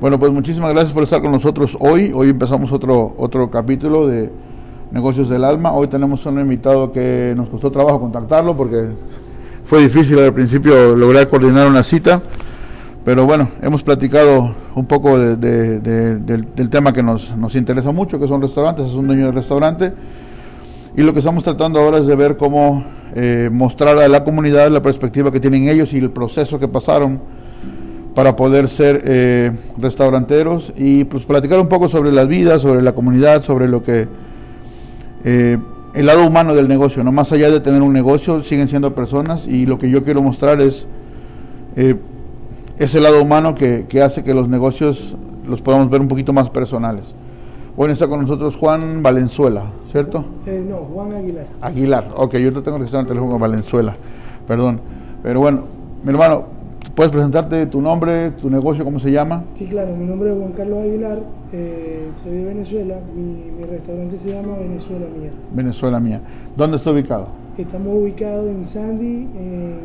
Bueno, pues muchísimas gracias por estar con nosotros hoy. Hoy empezamos otro, otro capítulo de Negocios del Alma. Hoy tenemos un invitado que nos costó trabajo contactarlo porque fue difícil al principio lograr coordinar una cita. Pero bueno, hemos platicado un poco del, del, tema que nos, nos interesa mucho, que son restaurantes, es un dueño de restaurante. Y lo que estamos tratando ahora es de ver cómo eh, mostrar a la comunidad la perspectiva que tienen ellos y el proceso que pasaron para poder ser eh, restauranteros y pues platicar un poco sobre la vida, sobre la comunidad, sobre lo que eh, el lado humano del negocio, no más allá de tener un negocio, siguen siendo personas y lo que yo quiero mostrar es eh, ese lado humano que, que, hace que los negocios los podamos ver un poquito más personales. Bueno, está con nosotros Juan Valenzuela, ¿cierto? no, Juan Aguilar. Aguilar, ok, yo te tengo que estar en el teléfono Valenzuela, perdón. Pero bueno, mi hermano, ¿Puedes presentarte tu nombre, tu negocio, cómo se llama? Sí, claro, mi nombre es Juan Carlos Aguilar, eh, soy de Venezuela, mi, restaurante se llama Venezuela Mía. Venezuela Mía. ¿Dónde está ubicado? Estamos ubicados en Sandy, en,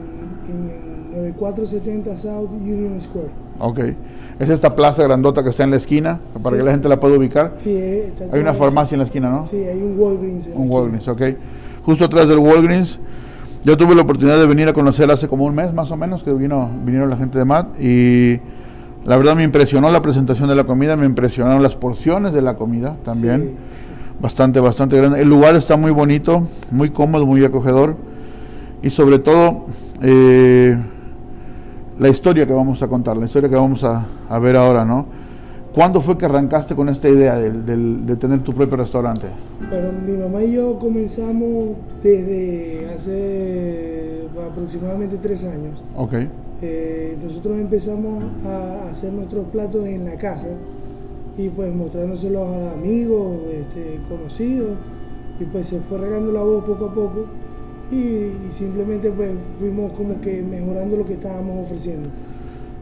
en 9470 South Union Square. Ok. ¿Es esta plaza grandota que está en la esquina, para que la gente la pueda ubicar? Sí, eh, está Hay una farmacia en la esquina, ¿no? Sí, hay un Walgreens. un Walgreens, ok. Justo atrás del Walgreens yo tuve la oportunidad de venir a conocer hace como un mes más o menos que vino, vinieron la gente de MAT y la verdad me impresionó la presentación de la comida, me impresionaron las porciones de la comida también. Bastante, bastante grande. El lugar está muy bonito, muy cómodo, muy acogedor y sobre todo eh, la historia que vamos a contar, la historia que vamos a, a ver ahora, ¿no? ¿Cuándo fue que arrancaste con esta idea de, tener tu propio restaurante? Bueno, mi mamá y yo comenzamos desde hace aproximadamente tres años. Ok. Eh, nosotros empezamos a hacer nuestros platos en la casa y pues mostrándoselos a amigos, este, conocidos y pues se fue regando la voz poco a poco y, simplemente pues fuimos como que mejorando lo que estábamos ofreciendo.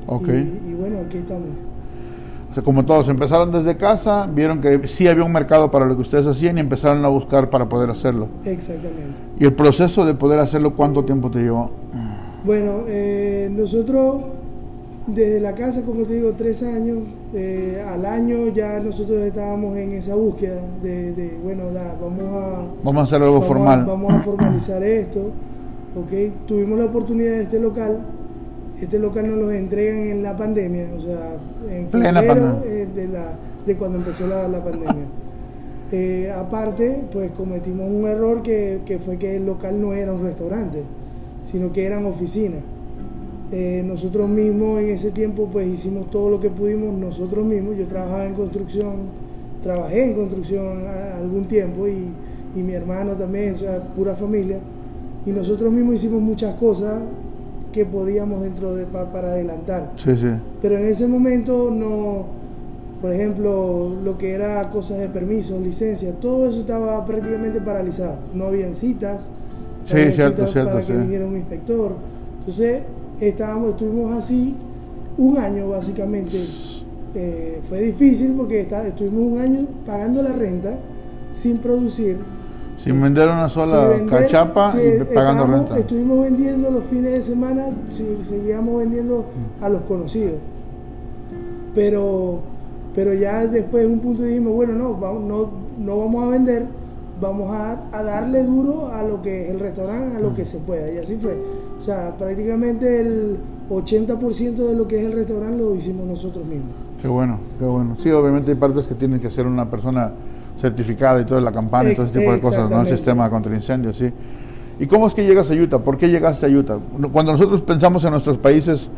Ok. y bueno, aquí estamos como todos, empezaron desde casa, vieron que sí había un mercado para lo que ustedes hacían y empezaron a buscar para poder hacerlo. Exactamente. ¿Y el proceso de poder hacerlo cuánto tiempo te llevó? Bueno, eh, nosotros desde la casa, como te digo, tres años, eh, al año ya nosotros estábamos en esa búsqueda de, bueno, vamos a... Vamos a hacer algo formal. vamos a formalizar esto, ¿ok? Tuvimos la oportunidad de este local este local nos lo entregan en la pandemia, o sea, en febrero eh, de, la, de cuando empezó la, pandemia. Eh, aparte, pues cometimos un error que, fue que el local no era un restaurante, sino que eran oficinas. Eh, nosotros mismos en ese tiempo pues hicimos todo lo que pudimos nosotros mismos. Yo trabajaba en construcción, trabajé en construcción algún tiempo y, y mi hermano también, o sea, pura familia. Y nosotros mismos hicimos muchas cosas que podíamos dentro de para adelantar. Sí, sí. Pero en ese momento no, por ejemplo, lo que era cosas de permiso, licencia, todo eso estaba prácticamente paralizado. No habían citas. Sí, cierto, cierto. Para que viniera un inspector. Entonces, estábamos, estuvimos así un año básicamente. Eh, fue difícil porque estuvimos un año pagando la renta sin producir sin vender una sola cachapa y pagando renta. Estuvimos vendiendo los fines de semana, seguíamos vendiendo a los conocidos. Pero, pero ya después de un punto dijimos, bueno, no, vamos, no, no vamos a vender, vamos a, a, darle duro a lo que es el restaurante, a lo que se pueda. Y así fue. O sea, prácticamente el 80% de lo que es el restaurante lo hicimos nosotros mismos. Qué bueno, qué bueno. Sí, obviamente hay partes que tienen que ser una persona certificada y toda la campana y todo ese tipo de cosas, ¿no? El sistema contra incendios, sí. ¿Y cómo es que llegas a Utah? ¿Por qué llegaste a Utah? Cuando nosotros pensamos en nuestros países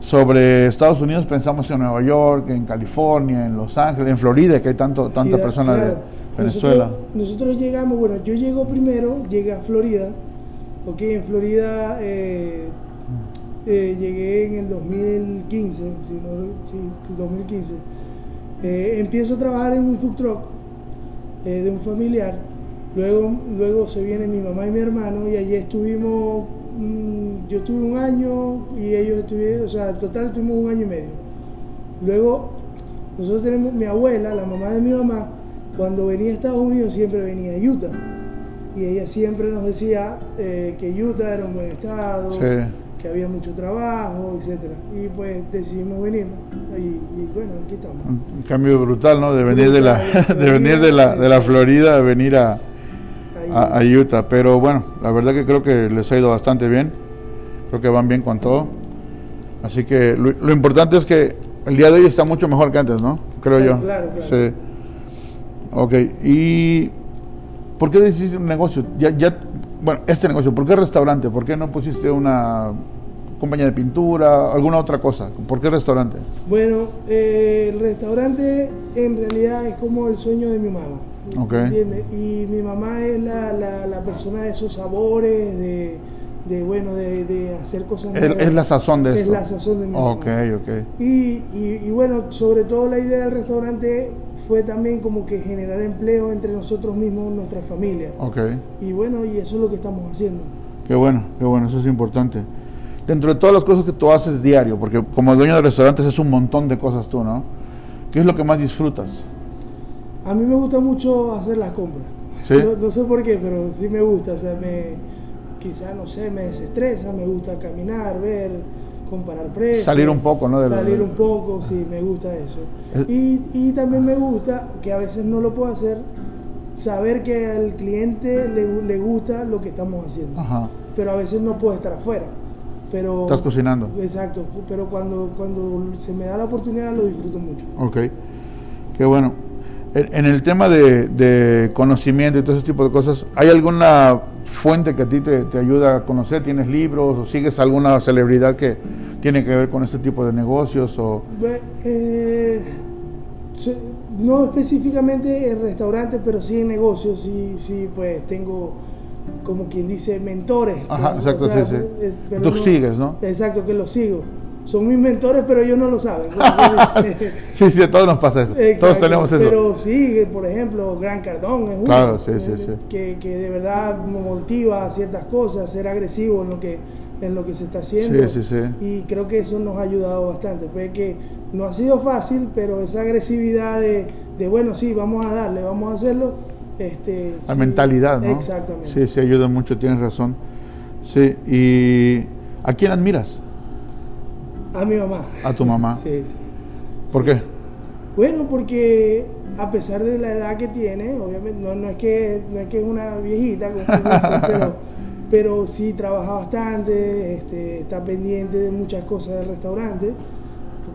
sobre Estados Unidos, pensamos en Nueva York, en California, en Los Ángeles, en Florida, que hay tanto, tantas personas de Venezuela. Nosotros, llegamos, bueno, yo llego primero, llegué a Florida, ok, en Florida eh, eh, llegué en el 2015, si no, sí, 2015. Eh, empiezo a trabajar en un food truck eh, de un familiar. Luego, luego se viene mi mamá y mi hermano y allí estuvimos, mm, yo estuve un año y ellos estuvieron, o sea, en total tuvimos un año y medio. Luego, nosotros tenemos mi abuela, la mamá de mi mamá, cuando venía a Estados Unidos siempre venía a Utah. y ella siempre nos decía eh, que Utah era un buen estado, que había mucho trabajo, etcétera. Y pues decidimos venir y, bueno, aquí estamos. Un, cambio brutal, ¿no? De venir de la de venir de la de la Florida a venir a, a, Utah, pero bueno, la verdad que creo que les ha ido bastante bien. Creo que van bien con todo. Así que lo, importante es que el día de hoy está mucho mejor que antes, ¿no? Creo yo. Claro, claro. Sí. Ok, y ¿Por qué decidiste un negocio? Ya, ya, bueno, este negocio, ¿por qué restaurante? ¿Por qué no pusiste una compañía de pintura, alguna otra cosa? ¿Por qué restaurante? Bueno, eh, el restaurante en realidad es como el sueño de mi mamá. ¿Entiendes? Y mi mamá es la, la, la persona de esos sabores, de de bueno de, de hacer cosas es, es, la sazón de esto es la sazón de mi ok ok y, y, y, bueno sobre todo la idea del restaurante fue también como que generar empleo entre nosotros mismos nuestra familia. Ok. Y bueno y eso es lo que estamos haciendo. Qué bueno qué bueno eso es importante. Dentro de todas las cosas que tú haces diario porque como dueño de restaurantes es un montón de cosas tú no qué es lo que más disfrutas a mí me gusta mucho hacer las compras. ¿Sí? no, no sé por qué pero sí me gusta o sea me quizá, no sé, me desestresa, me gusta caminar, ver, comparar precios. Salir un poco, ¿no? salir un poco, sí, me gusta eso. Y, y, también me gusta, que a veces no lo puedo hacer, saber que al cliente le, le gusta lo que estamos haciendo. Ajá. Pero a veces no puedo estar afuera. Pero, Estás cocinando. Exacto, pero cuando, cuando se me da la oportunidad lo disfruto mucho. Ok, qué bueno. En el tema de, de conocimiento y todo ese tipo de cosas, ¿hay alguna fuente que a ti te, te, ayuda a conocer? ¿Tienes libros o sigues alguna celebridad que tiene que ver con este tipo de negocios? O... Eh, no específicamente en restaurantes, pero sí en negocios, sí, sí, pues tengo como quien dice mentores. Ajá, exacto, sí, sí. Es, Tú sigues, ¿no? Exacto, que los sigo son mis mentores, pero ellos no lo saben. sí, sí, a todos nos pasa eso. todos tenemos eso. Pero sí, por ejemplo, Gran Cardón es uno claro, sí, sí, sí. Que, que, de verdad motiva a ciertas cosas, ser agresivo en lo que en lo que se está haciendo. Sí, sí, sí. Y creo que eso nos ha ayudado bastante. Pues que no ha sido fácil, pero esa agresividad de, de bueno, sí, vamos a darle, vamos a hacerlo. Este, La mentalidad, ¿no? Exactamente. Sí, sí, ayuda mucho, tienes razón. Sí, ¿y a quién admiras? A mi mamá. ¿A tu mamá? Sí, sí. ¿Por qué? Bueno, porque a pesar de la edad que tiene, obviamente, no, no es, que, no es que es una viejita, pero, pero sí trabaja bastante, este, está pendiente de muchas cosas del restaurante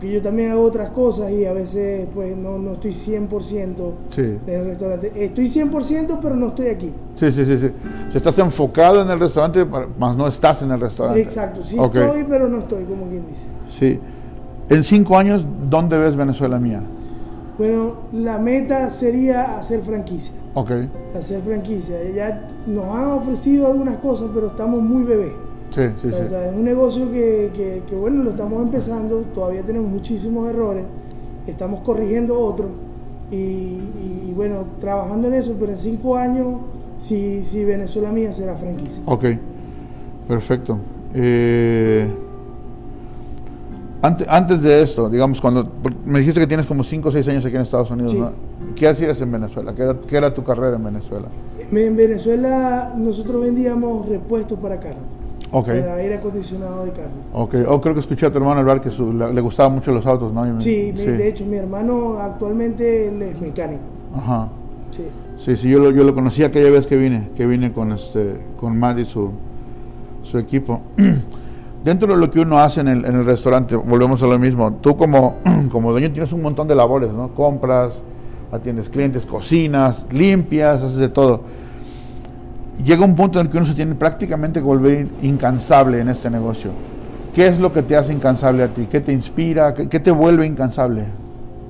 porque yo también hago otras cosas y a veces pues no, no estoy 100% sí. en el restaurante. Estoy 100% pero no estoy aquí. Sí, sí, sí, sí. Si estás enfocado en el restaurante, más no estás en el restaurante. Exacto, sí estoy pero no estoy, como quien dice. Sí. En cinco años, ¿dónde ves Venezuela mía? Bueno, la meta sería hacer franquicia. Ok. Hacer franquicia. Ya nos han ofrecido algunas cosas, pero estamos muy bebés. Sí, sí, o sea, es un negocio que, que, que, bueno, lo estamos empezando, todavía tenemos muchísimos errores, estamos corrigiendo otros y, y, bueno, trabajando en eso, pero en cinco años, si, si Venezuela mía será franquicia. Ok, perfecto. Eh, antes, antes de esto, digamos, cuando me dijiste que tienes como cinco o seis años aquí en Estados Unidos, sí. ¿no? ¿qué hacías en Venezuela? ¿Qué era, ¿Qué era tu carrera en Venezuela? En Venezuela nosotros vendíamos repuestos para carros. Okay. Para aire acondicionado de carro. Ok, oh, creo que escuché a tu hermano hablar que su, le, le, gustaban mucho los autos, ¿no? Sí, sí, de hecho, mi hermano actualmente él es mecánico. Ajá. Sí. Sí, sí, yo lo, yo lo conocí aquella vez que vine, que vine con este, con Matt y su, su equipo. Dentro de lo que uno hace en el, en el restaurante, volvemos a lo mismo, tú como, como dueño tienes un montón de labores, ¿no? Compras, atiendes clientes, cocinas, limpias, haces de todo llega un punto en el que uno se tiene prácticamente que volver incansable en este negocio. ¿Qué es lo que te hace incansable a ti? ¿Qué te inspira? ¿Qué, te vuelve incansable?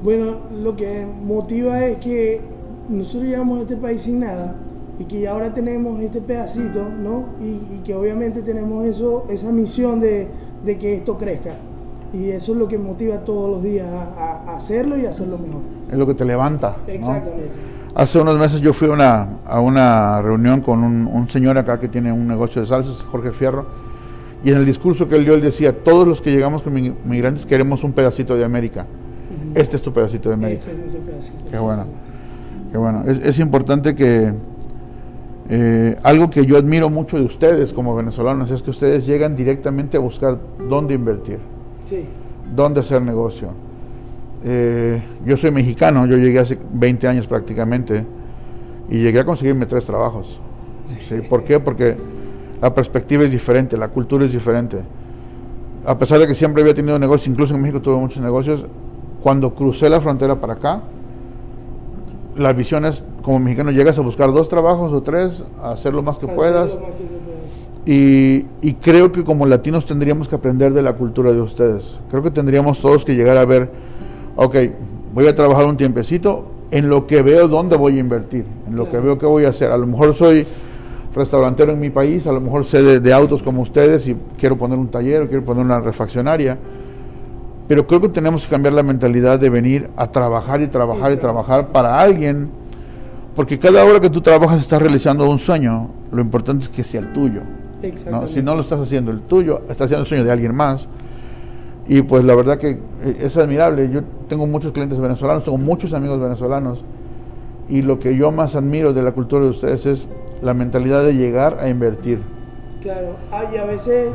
Bueno, lo que motiva es que nosotros llegamos a este país sin nada y que ahora tenemos este pedacito, ¿no? Y, y que obviamente tenemos eso, esa misión de, de, que esto crezca. Y eso es lo que motiva todos los días a, a hacerlo y hacerlo mejor. Es lo que te levanta. Exactamente. ¿no? Hace unos meses yo fui a una, a una reunión con un, un, señor acá que tiene un negocio de salsas, Jorge Fierro, y en el discurso que él dio, él decía, todos los que llegamos con migrantes queremos un pedacito de América. Uh -huh. Este es tu pedacito de América. Este es nuestro pedacito. Qué bueno. Qué bueno. Es, es, importante que Eh, algo que yo admiro mucho de ustedes como venezolanos es que ustedes llegan directamente a buscar dónde invertir, sí. dónde hacer negocio. Eh, yo soy mexicano, yo llegué hace 20 años prácticamente y llegué a conseguirme tres trabajos. ¿sí? ¿Por qué? Porque la perspectiva es diferente, la cultura es diferente. A pesar de que siempre había tenido negocios, incluso en México tuve muchos negocios, cuando crucé la frontera para acá, la visión es, como mexicano, llegas a buscar dos trabajos o tres, a hacer lo más que puedas. Y, y, creo que como latinos tendríamos que aprender de la cultura de ustedes. Creo que tendríamos todos que llegar a ver, ok, voy a trabajar un tiempecito en lo que veo dónde voy a invertir, en lo que veo que voy a hacer. A lo mejor soy restaurantero en mi país, a lo mejor sé de, de autos como ustedes y quiero poner un taller o quiero poner una refaccionaria pero creo que tenemos que cambiar la mentalidad de venir a trabajar y trabajar y trabajar para alguien, porque cada hora que tú trabajas estás realizando un sueño, lo importante es que sea el tuyo. ¿no? Si no lo estás haciendo el tuyo, estás haciendo el sueño de alguien más. Y pues la verdad que eh, es admirable. Yo tengo muchos clientes venezolanos, tengo muchos amigos venezolanos. Y lo que yo más admiro de la cultura de ustedes es la mentalidad de llegar a invertir. Claro, ah, y a veces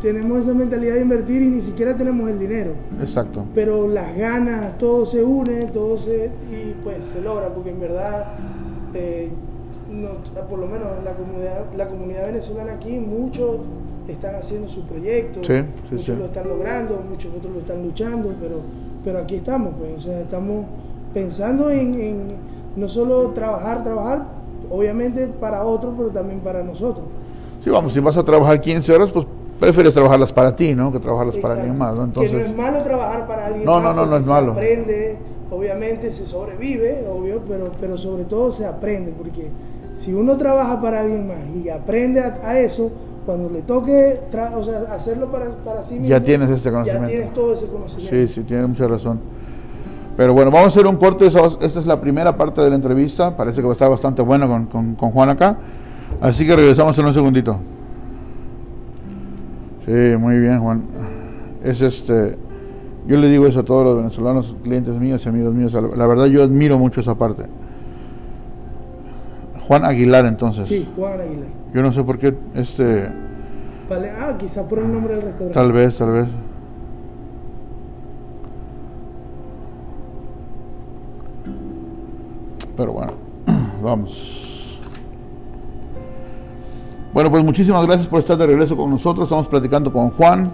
tenemos esa mentalidad de invertir y ni siquiera tenemos el dinero. Exacto. Pero las ganas, todo se une, todo se. y pues se logra, porque en verdad, eh, por lo menos la comunidad, la comunidad venezolana aquí, muchos están haciendo sus proyectos, muchos lo están logrando, muchos otros lo están luchando, pero, pero aquí estamos, pues, o sea, estamos pensando en, en no solo trabajar, trabajar, obviamente para otros, pero también para nosotros. Sí, vamos, si vas a trabajar 15 horas, pues prefieres trabajarlas para ti, ¿no? Que trabajarlas para alguien más, ¿no? Entonces, que no es malo trabajar para alguien no, más. No, no, no es se malo. aprende, obviamente se sobrevive, obvio, pero, pero sobre todo se aprende, porque si uno trabaja para alguien más y aprende a, eso, cuando le toque o sea, hacerlo para, para sí mismo, ya tienes este conocimiento. Ya tienes todo ese conocimiento. Sí, sí, tienes mucha razón. Pero bueno, vamos a hacer un corte. Esta es la primera parte de la entrevista. Parece que va a estar bastante bueno con, con, con Juan acá. Así que regresamos en un segundito. Sí, muy bien, Juan. Es este, yo le digo eso a todos los venezolanos, clientes míos y amigos míos. La, verdad, yo admiro mucho esa parte. Juan Aguilar, entonces. Sí, Juan Aguilar. Yo no sé por qué este. Vale, ah, quizá por el nombre del restaurante. Tal vez, tal vez. Pero bueno, vamos. Bueno, pues muchísimas gracias por estar de regreso con nosotros. Estamos platicando con Juan,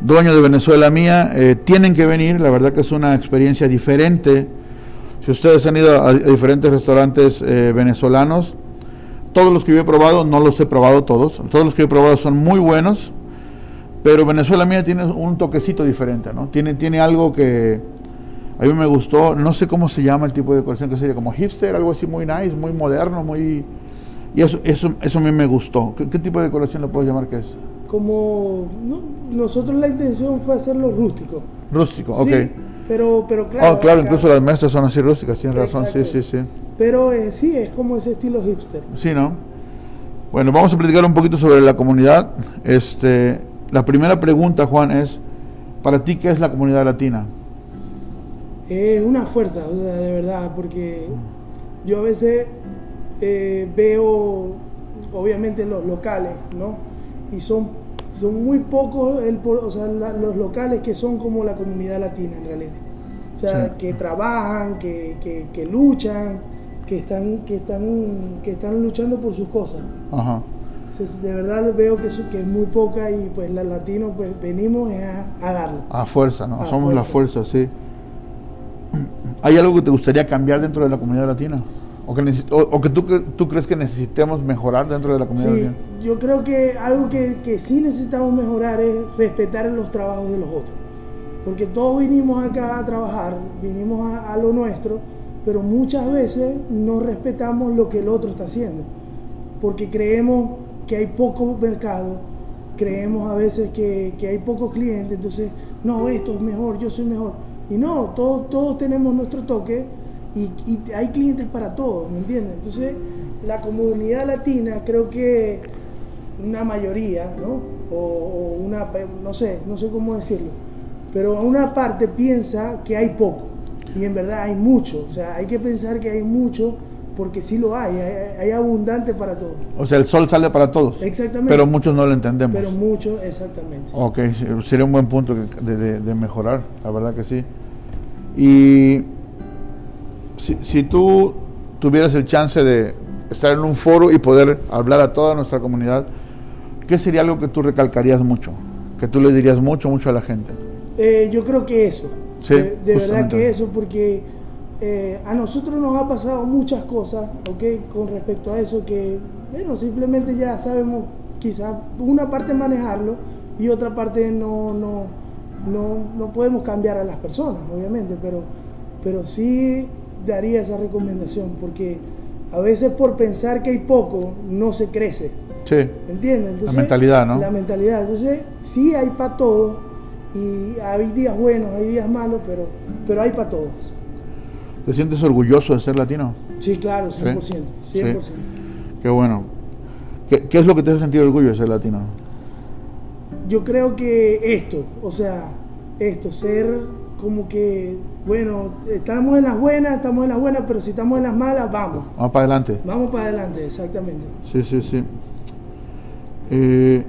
dueño de Venezuela Mía. Eh, tienen que venir, la verdad que es una experiencia diferente. Si ustedes han ido a, diferentes restaurantes eh, venezolanos, todos los que yo he probado, no los he probado todos, todos los que he probado son muy buenos, pero Venezuela Mía tiene un toquecito diferente, ¿no? Tiene, tiene algo que a mí me gustó, no sé cómo se llama el tipo de decoración que sería, como hipster, algo así muy nice, muy moderno, muy y eso, eso, eso a mí me gustó. ¿Qué, tipo de decoración lo puedo llamar que es? Como nosotros la intención fue hacerlo rústico. Rústico, ok. Pero, pero claro. Oh, claro, incluso las mesas son así rústicas, tienes razón, sí, sí, sí. Pero eh, sí, es como ese estilo hipster. Sí, ¿no? Bueno, vamos a platicar un poquito sobre la comunidad. Este, la primera pregunta, Juan, es, ¿para ti qué es la comunidad latina? Es una fuerza, o sea, de verdad, porque yo a veces eh, veo obviamente los locales, ¿no? Y son, son muy pocos el, o sea, los locales que son como la comunidad latina en realidad. O sea, que trabajan, que, que, luchan, que están, que, están, que están luchando por sus cosas. Ajá. de verdad veo que, que es muy poca y pues los latinos pues venimos a, a darle. A fuerza, ¿no? Somos la fuerza, sí. ¿Hay algo que te gustaría cambiar dentro de la comunidad latina? ¿O que, o, que tú, tú, crees que necesitemos mejorar dentro de la comunidad? Sí, yo creo que algo que, que, sí necesitamos mejorar es respetar los trabajos de los otros. Porque todos vinimos acá a trabajar, vinimos a, lo nuestro, pero muchas veces no respetamos lo que el otro está haciendo. Porque creemos que hay poco mercado, creemos a veces que, que hay pocos clientes, entonces, no, esto es mejor, yo soy mejor. Y no, todos, todos tenemos nuestro toque y, hay clientes para todos, ¿me entiendes? Entonces, la comunidad latina creo que una mayoría, ¿no? O, una, no sé, no sé cómo decirlo, pero una parte piensa que hay poco y en verdad hay mucho, o sea, hay que pensar que hay mucho porque sí lo hay, hay, abundante para todos. O sea, el sol sale para todos. Exactamente. Pero muchos no lo entendemos. Pero muchos, exactamente. Ok, sería un buen punto de, mejorar, la verdad que sí. Y si, si, tú tuvieras el chance de estar en un foro y poder hablar a toda nuestra comunidad, ¿qué sería algo que tú recalcarías mucho? Que tú le dirías mucho, mucho a la gente. Eh, yo creo que eso. Sí, de verdad que eso, porque eh, a nosotros nos ha pasado muchas cosas, ¿ok? Con respecto a eso, que, bueno, simplemente ya sabemos quizás una parte manejarlo y otra parte no, no, no, no podemos cambiar a las personas, obviamente, pero, pero sí daría esa recomendación, porque a veces por pensar que hay poco, no se crece. Sí. ¿Entiendes? la mentalidad, ¿no? La mentalidad. Entonces, sí hay para todos, y hay días buenos, hay días malos, pero, pero hay para todos. ¿Te sientes orgulloso de ser latino? Sí, claro, 100%. 100%. Qué bueno. ¿Qué, es lo que te hace sentir orgullo de ser latino? Yo creo que esto, o sea, esto, ser como que, bueno, estamos en las buenas, estamos en las buenas, pero si estamos en las malas, vamos. Vamos para adelante. Vamos para adelante, exactamente. Sí, sí, sí. Eh,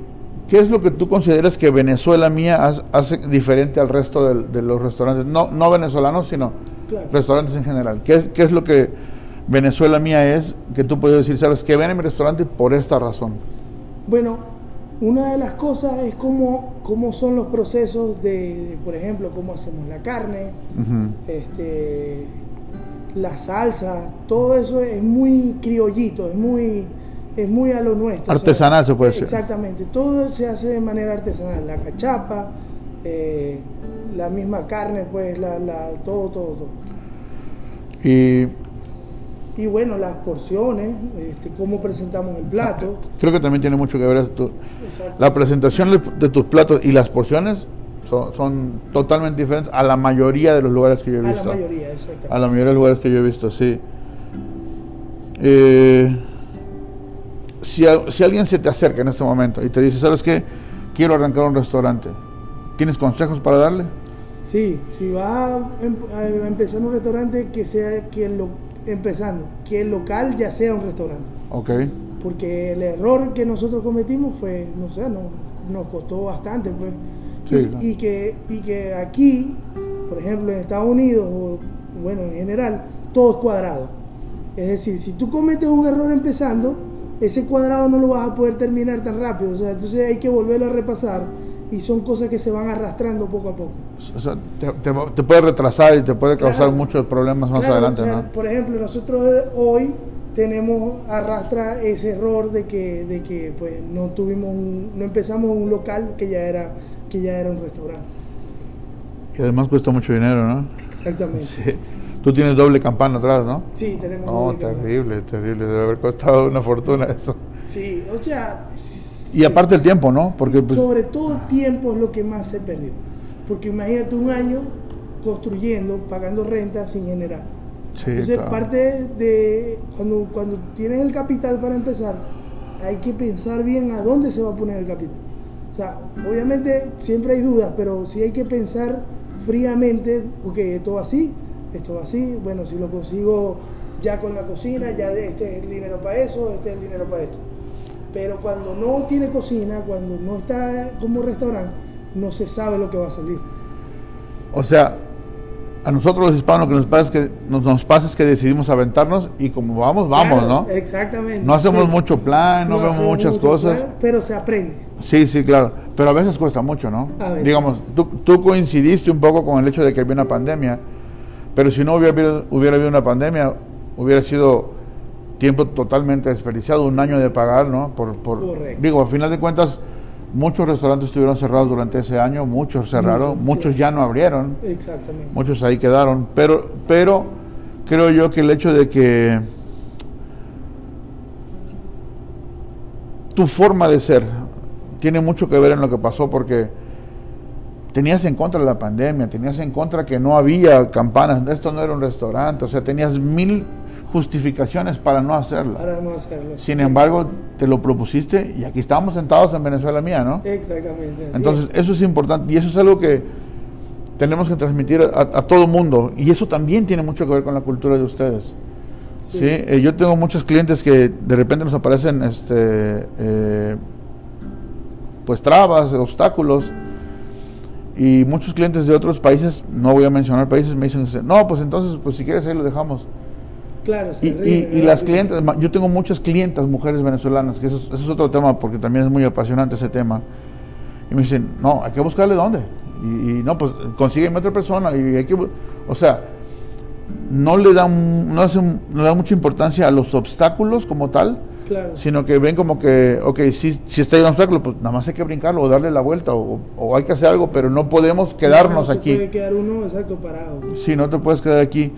¿Qué es lo que tú consideras que Venezuela mía hace diferente al resto de, los restaurantes? No, no venezolanos, sino restaurantes en general. ¿Qué, ¿Qué, es lo que Venezuela mía es que tú puedes decir, sabes, que ven en mi restaurante por esta razón? Bueno, una de las cosas es cómo, cómo son los procesos de, por ejemplo, cómo hacemos la carne, este, la salsa, todo eso es muy criollito, es muy, es muy a lo nuestro. Artesanal se puede decir. Exactamente, todo se hace de manera artesanal, la cachapa, eh, la misma carne, pues, la, la, todo, todo, todo. Y, y bueno, las porciones, este, cómo presentamos el plato. Creo que también tiene mucho que ver esto. La presentación de tus platos y las porciones son, son, totalmente diferentes a la mayoría de los lugares que yo he visto. A la mayoría, exactamente. A la mayoría de los lugares que yo he visto, sí. Eh, si, si alguien se te acerca en este momento y te dice, ¿sabes qué? Quiero arrancar un restaurante. ¿Tienes consejos para darle? Sí, si va em, a, empezar un restaurante, que sea que lo, empezando, que el local ya sea un restaurante. Ok. Porque el error que nosotros cometimos fue, no sé, no, nos costó bastante, pues. y, y, que, y que aquí, por ejemplo, en Estados Unidos, o bueno, en general, todo es cuadrado. Es decir, si tú cometes un error empezando, ese cuadrado no lo vas a poder terminar tan rápido. O sea, entonces hay que volverlo a repasar y son cosas que se van arrastrando poco a poco. O sea, te, puede retrasar y te puede causar muchos problemas más adelante, ¿no? Por ejemplo, nosotros hoy tenemos arrastra ese error de que de que pues no tuvimos no empezamos un local que ya era que ya era un restaurante. Y además cuesta mucho dinero, ¿no? Exactamente. Tú tienes doble campana atrás, ¿no? Sí, tenemos no, terrible, terrible. Debe haber costado una fortuna eso. Sí, o sea, y aparte el tiempo, ¿no? Porque pues, sobre todo el tiempo es lo que más se perdió. Porque imagínate un año construyendo, pagando renta sin generar. Sí, Entonces, parte de cuando, cuando tienes el capital para empezar, hay que pensar bien a dónde se va a poner el capital. O sea, obviamente siempre hay dudas, pero sí hay que pensar fríamente, ok, esto va así, esto va así, bueno, si lo consigo ya con la cocina, ya este es el dinero para eso, este es el dinero para esto. Pero cuando no tiene cocina, cuando no está como restaurante, no se sabe lo que va a salir. O sea, a nosotros los hispanos que nos pasa es que, nos, pasa es que decidimos aventarnos y como vamos, vamos, ¿no? Exactamente. No hacemos mucho plan, no, vemos muchas cosas. pero se aprende. Sí, sí, claro. Pero a veces cuesta mucho, ¿no? Digamos, tú, tú, coincidiste un poco con el hecho de que había una pandemia, pero si no hubiera hubiera habido una pandemia, hubiera sido tiempo totalmente desperdiciado, un año de pagar, ¿no? Por, por digo, al final de cuentas, muchos restaurantes estuvieron cerrados durante ese año, muchos cerraron, muchos ya no abrieron, Exactamente. muchos ahí quedaron, pero, pero creo yo que el hecho de que tu forma de ser tiene mucho que ver en lo que pasó porque tenías en contra la pandemia, tenías en contra que no había campanas, esto no era un restaurante, o sea, tenías mil justificaciones para no hacerlo. Para no hacerlo. Sin embargo, te lo propusiste y aquí estamos sentados en Venezuela mía, ¿no? Exactamente. Entonces, eso es importante y eso es algo que tenemos que transmitir a, todo mundo y eso también tiene mucho que ver con la cultura de ustedes. Sí, eh, yo tengo muchos clientes que de repente nos aparecen este, eh, pues trabas, obstáculos. Y muchos clientes de otros países, no voy a mencionar países, me dicen, no, pues entonces, pues si quieres ahí lo dejamos. Claro, y, y, las clientes, yo tengo muchas clientas mujeres venezolanas, que eso, es otro tema porque también es muy apasionante ese tema. Y me dicen, no, hay que buscarle dónde. Y, no, pues consígueme otra persona. Y hay que, o sea, no le dan, no, hacen, no le dan mucha importancia a los obstáculos como tal, sino que ven como que, ok, si, si está ahí un obstáculo, pues nada más hay que brincarlo o darle la vuelta o, hay que hacer algo, pero no podemos quedarnos no, no aquí. puede quedar uno exacto parado. Sí, no te puedes quedar aquí.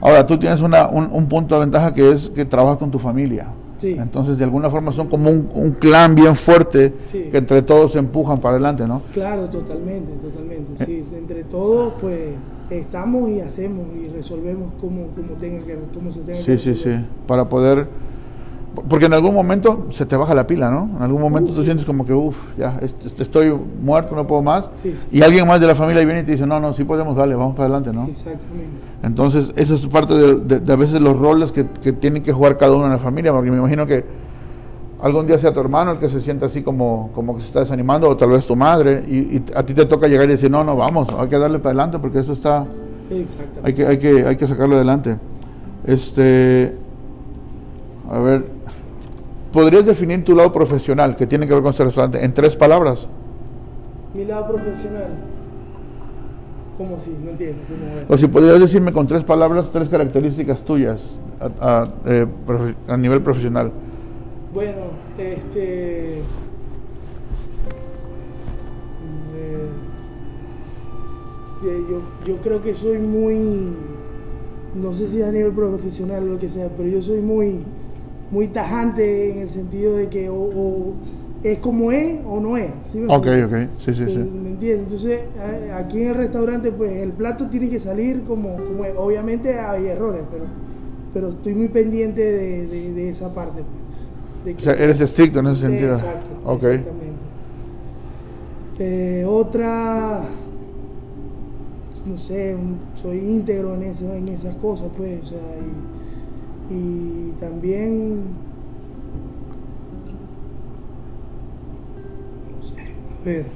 Ahora, tú tienes una, un, punto de ventaja que es que trabajas con tu familia. Sí. Entonces, de alguna forma son como un, clan bien fuerte que entre todos se empujan para adelante, ¿no? Claro, totalmente, totalmente. Sí, entre todos, pues estamos y hacemos y resolvemos como, como, tenga que, como se tenga que Sí, sí, sí. Para poder porque en algún momento se te baja la pila, ¿no? En algún momento tú sientes como que, uff, ya estoy muerto, no puedo más. Y alguien más de la familia viene y te dice, no, no, sí podemos, dale, vamos para adelante, ¿no? Exactamente. Entonces, esa es parte de, a veces los roles que, tienen que jugar cada uno en la familia, porque me imagino que algún día sea tu hermano el que se sienta así como, como que se está desanimando, o tal vez tu madre, y, a ti te toca llegar y decir, no, no, vamos, hay que darle para adelante, porque eso está... Exactamente. Hay que, hay que, hay que sacarlo adelante. Este... A ver, ¿podrías definir tu lado profesional que tiene que ver con este restaurante en tres palabras? Mi lado profesional. ¿Cómo así? No entiendo. o si podrías decirme con tres palabras, tres características tuyas a, eh, nivel profesional. Bueno, este. Eh, yo, yo creo que soy muy. No sé si a nivel profesional o lo que sea, pero yo soy muy muy tajante en el sentido de que o, es como es o no es. ¿sí ok, ok, sí, sí, sí. ¿Me entiendes? Entonces, aquí en el restaurante, pues el plato tiene que salir como, como es. Obviamente hay errores, pero, pero estoy muy pendiente de, esa parte. Pues, o sea, eres estricto en ese sentido. Exacto, exactamente. Eh, otra, no sé, soy íntegro en, eso, en esas cosas, pues, o sea, y también no sé, a ver.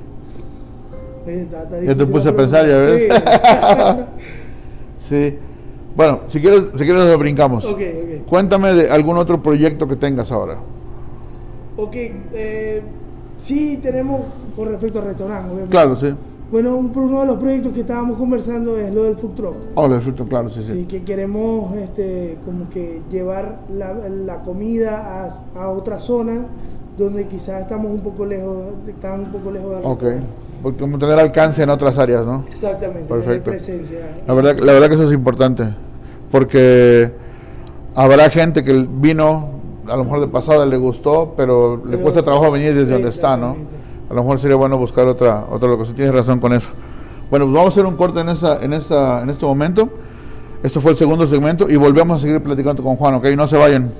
Ya te puse a pensar ya ves. Sí. bueno si quieres si quieres lo brincamos. Cuéntame de algún otro proyecto que tengas ahora. Ok eh, sí tenemos con respecto al restaurante obviamente. Claro sí bueno, uno de los proyectos que estábamos conversando es lo del food truck. Oh, lo del food truck, claro, sí, sí. Sí, que queremos este, como que llevar la, comida a, a, otra zona donde quizás estamos un poco lejos, están un poco lejos de la Ok, porque como tener alcance en otras áreas, ¿no? Exactamente, Perfecto. presencia. La verdad, la verdad que eso es importante, porque habrá gente que vino, a lo mejor de pasada le gustó, pero, le cuesta trabajo venir desde donde está, ¿no? A lo mejor sería bueno buscar otra otra locación. Tienes razón con eso. Bueno, pues vamos a hacer un corte en esta, en esta, en este momento. Esto fue el segundo segmento y volvemos a seguir platicando con Juan, ¿ok? No se vayan.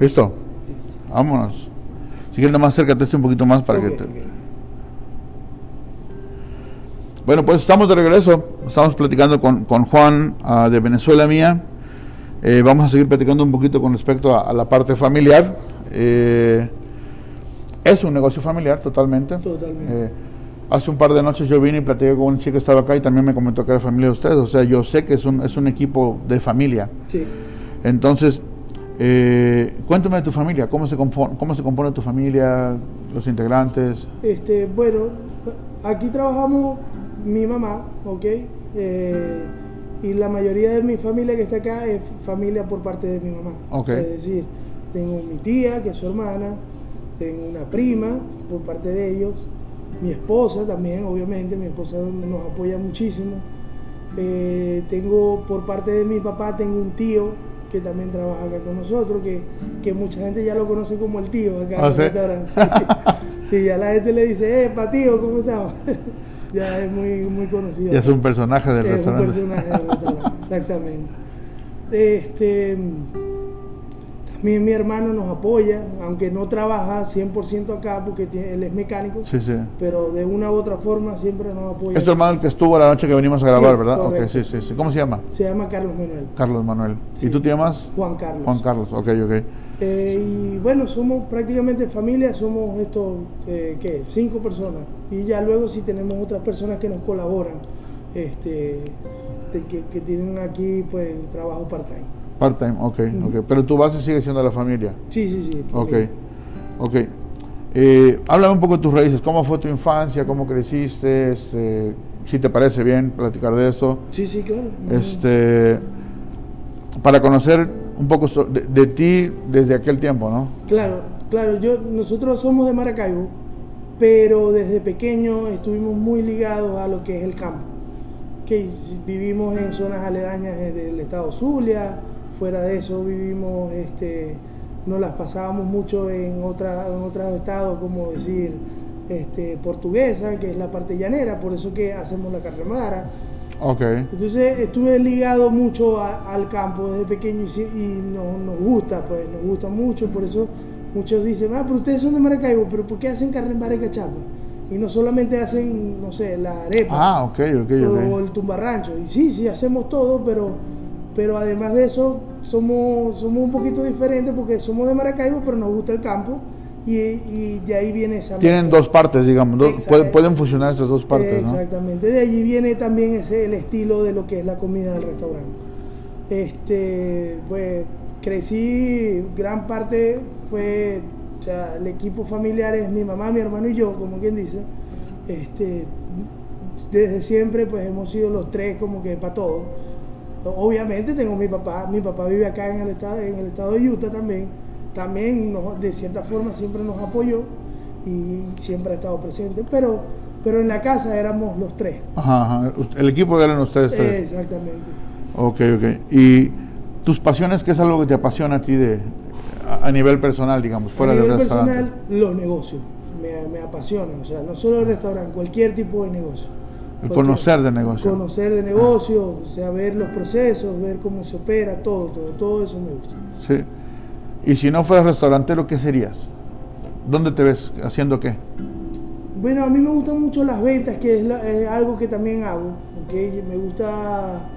¿Listo? Vámonos. Si quieres, nomás acércate este un poquito más para que te... Bueno, pues estamos de regreso. Estamos platicando con, Juan ah, de Venezuela Mía. Eh, vamos a seguir platicando un poquito con respecto a, la parte familiar. Eh, es un negocio familiar totalmente. Totalmente. Eh, hace un par de noches yo vine y platiqué con una chica que estaba acá y también me comentó que era familia de ustedes. O sea, yo sé que es un, es un equipo de familia. Sí. Entonces, eh, cuéntame de tu familia, ¿cómo se, compone, ¿cómo se compone tu familia, los integrantes? Este, bueno, aquí trabajamos mi mamá, ¿ok? Eh, y la mayoría de mi familia que está acá es familia por parte de mi mamá. Es decir, tengo mi tía, que es su hermana, tengo una prima por parte de ellos, mi esposa también, obviamente, mi esposa nos apoya muchísimo. Eh, tengo por parte de mi papá, tengo un tío que también trabaja acá con nosotros, que, que mucha gente ya lo conoce como el tío acá en el restaurante. Sí. ya la gente le dice, eh, pa tío, ¿cómo estamos? ya es muy, muy conocido. Ya es un personaje del restaurante. Es un personaje del restaurante, exactamente. Este mi, mi hermano nos apoya, aunque no trabaja 100% acá porque él es mecánico, sí, sí. pero de una u otra forma siempre nos apoya. Es tu hermano el que estuvo la noche que venimos a grabar, ¿verdad? Okay, sí, sí, sí. ¿Cómo se llama? Se llama Carlos Manuel. Carlos Manuel. ¿Y tú te llamas? Juan Carlos. Juan Carlos, ok, ok. Eh, y bueno, somos prácticamente familia, somos estos, eh, ¿qué? Cinco personas. Y ya luego sí tenemos otras personas que nos colaboran, este, que, que tienen aquí pues trabajo part-time. Part-time, ok, ok. Pero tu base sigue siendo la familia. Sí, sí, sí. Ok, ok. Eh, háblame un poco de tus raíces. ¿Cómo fue tu infancia? ¿Cómo creciste? Este, si te parece bien platicar de eso. Sí, sí, claro. Este, para conocer un poco de, ti desde aquel tiempo, ¿no? Claro, claro. Yo, nosotros somos de Maracaibo, pero desde pequeño estuvimos muy ligados a lo que es el campo. Que vivimos en zonas aledañas del estado Zulia, Fuera de eso vivimos, este, nos las pasábamos mucho en, otra, en otros estados, como decir, este, portuguesa, que es la parte llanera, por eso que hacemos la carremara. Okay. Entonces estuve ligado mucho al campo desde pequeño y, nos gusta, pues nos gusta mucho, por eso muchos dicen, ah, pero ustedes son de Maracaibo, pero ¿por qué hacen carremara y cachapa? Y no solamente hacen, no sé, la arepa ah, okay, okay, o el tumbarrancho. Y sí, sí, hacemos todo, pero pero además de eso somos, somos un poquito diferentes porque somos de Maracaibo, pero nos gusta el campo y, de ahí viene esa... Tienen dos partes, digamos, pueden, fusionar esas dos partes. Exactamente, de allí viene también ese, el estilo de lo que es la comida del restaurante. Este, pues crecí, gran parte fue, o sea, el equipo familiar es mi mamá, mi hermano y yo, como quien dice. Este, desde siempre pues hemos sido los tres como que para todo Obviamente tengo mi papá, mi papá vive acá en el estado, en el estado de Utah también. También de cierta forma siempre nos apoyó y siempre ha estado presente, pero, pero en la casa éramos los tres. Ajá, el equipo eran ustedes tres. Exactamente. Ok, ok. ¿Y tus pasiones, qué es algo que te apasiona a ti de, a, nivel personal, digamos, fuera del restaurante? A nivel personal, los negocios. Me, me apasionan, o sea, no solo el restaurante, cualquier tipo de negocio. El conocer de negocio. Conocer de negocio, o sea, ver los procesos, ver cómo se opera, todo, todo, todo eso me gusta. Sí. Y si no fueras restaurantero, ¿qué serías? ¿Dónde te ves? ¿Haciendo qué? Bueno, a mí me gustan mucho las ventas, que es, algo que también hago. ¿okay? Me gusta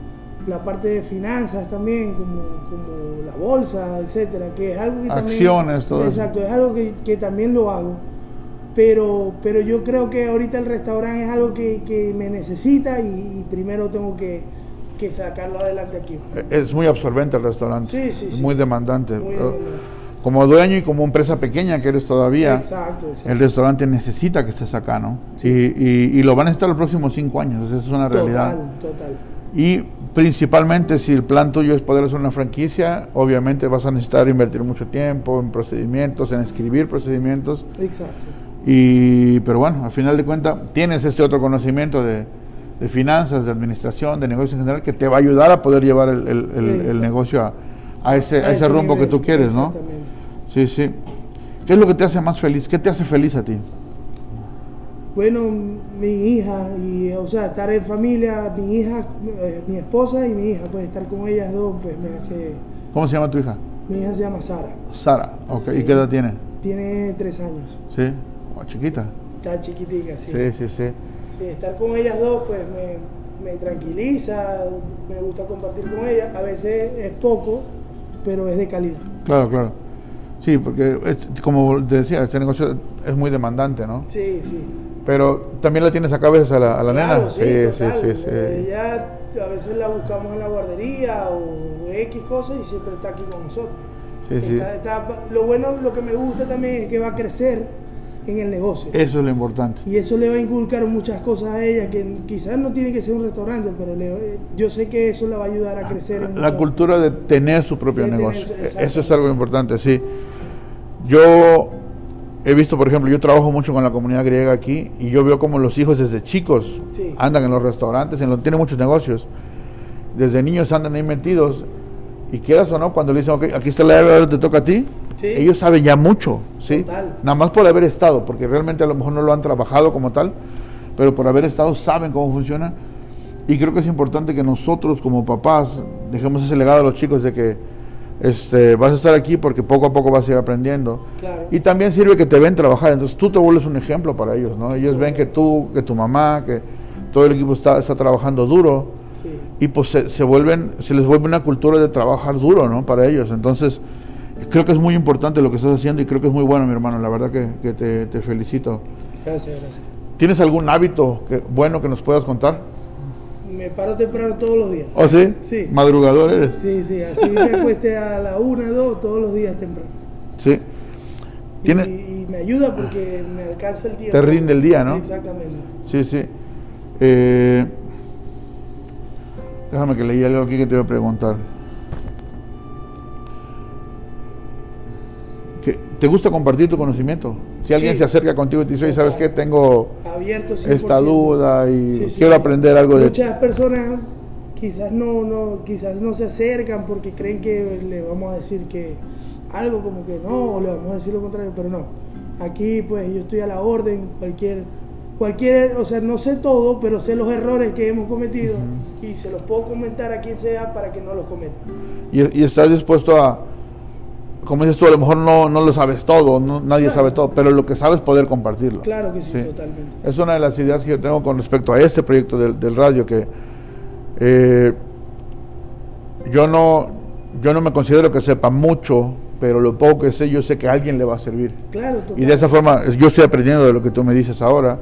la parte de finanzas también, como, como la bolsa, etcétera, que es algo que Acciones, todo Exacto, es algo que, que también lo hago pero, pero yo creo que ahorita el restaurante es algo que, que me necesita y, primero tengo que, que, sacarlo adelante aquí. Es muy absorbente el restaurante, sí, sí, sí, muy, demandante. Como dueño y como empresa pequeña que eres todavía, exacto, el restaurante necesita que estés acá, ¿no? Y, y, y, lo van a estar los próximos cinco años, esa es una realidad. Total, total. Y principalmente si el plan tuyo es poder hacer una franquicia, obviamente vas a necesitar invertir mucho tiempo en procedimientos, en escribir procedimientos. Exacto y, pero bueno, al final de cuentas tienes este otro conocimiento de, finanzas, de administración, de negocios en general, que te va a ayudar a poder llevar el, el, negocio a, ese, a ese, rumbo que tú quieres, ¿no? Sí, sí. ¿Qué es lo que te hace más feliz? ¿Qué te hace feliz a ti? Bueno, mi hija, y, o sea, estar en familia, mi hija, eh, mi esposa y mi hija, pues estar con ellas dos, pues me hace... ¿Cómo se llama tu hija? Mi hija se llama Sara. Sara, ok. ¿Y qué edad tiene? Tiene tres años. Sí chiquita. Está chiquitica, sí. Sí, sí, sí. Sí, estar con ellas dos, pues me, tranquiliza, me gusta compartir con ellas. A veces es poco, pero es de calidad. Claro, claro. Sí, porque como te decía, este negocio es muy demandante, ¿no? Sí, sí. Pero también la tienes acá a veces a la, a la nena. Sí, sí, sí, sí, Ella a veces la buscamos en la guardería o X cosas y siempre está aquí con nosotros. Sí, sí. lo bueno, lo que me gusta también es que va a crecer en el negocio. Eso es lo importante. Y eso le va a inculcar muchas cosas a ella, que quizás no tiene que ser un restaurante, pero eh, yo sé que eso le va a ayudar a crecer. En la cultura de tener su propio negocio. eso es algo importante, sí. Yo he visto, por ejemplo, yo trabajo mucho con la comunidad griega aquí y yo veo como los hijos desde chicos andan en los restaurantes, en tienen muchos negocios. Desde niños andan ahí metidos Y quieras o no, cuando le dicen, ok, aquí está la llave, ahora te toca a ti, ellos saben ya mucho, ¿sí? Nada más por haber estado, porque realmente a lo mejor no lo han trabajado como tal, pero por haber estado saben cómo funciona. Y creo que es importante que nosotros como papás dejemos ese legado a los chicos de que este, vas a estar aquí porque poco a poco vas a ir aprendiendo. Y también sirve que te ven trabajar, entonces tú te vuelves un ejemplo para ellos, ¿no? Ellos ven que tú, que tu mamá, que todo el equipo está, está trabajando duro y pues se, vuelven, se les vuelve una cultura de trabajar duro, ¿no? Para ellos. Entonces, creo que es muy importante lo que estás haciendo y creo que es muy bueno, mi hermano. La verdad que, te, felicito. Gracias, gracias. ¿Tienes algún hábito que, bueno que nos puedas contar? Me paro temprano todos los días. ¿Oh, sí? Sí. ¿Madrugador eres? Sí, sí. Así me cueste a la una, dos, todos los días temprano. Sí. Y, y, me ayuda porque me alcanza el tiempo. Te rinde el día, ¿no? Exactamente. Sí, sí. Eh, Déjame que leí algo aquí que te voy a preguntar. ¿Te gusta compartir tu conocimiento? Si alguien se acerca contigo y te dice, ¿sabes qué? Tengo esta duda y quiero aprender algo de... Muchas personas quizás no, no, quizás no se acercan porque creen que le vamos a decir que algo como que no, o le vamos a decir lo contrario, pero no. Aquí pues yo estoy a la orden, cualquier cualquier, o sea, no sé todo, pero sé los errores que hemos cometido y se los puedo comentar a quien sea para que no los cometa. Y, estás dispuesto a, como dices tú, a lo mejor no, no lo sabes todo, nadie sabe todo, pero lo que sabes poder compartirlo. Claro que sí, totalmente. Es una de las ideas que yo tengo con respecto a este proyecto del, radio, que eh, yo, no, yo no me considero que sepa mucho, pero lo poco que sé, yo sé que a alguien le va a servir. Claro, Y de esa forma, yo estoy aprendiendo de lo que tú me dices ahora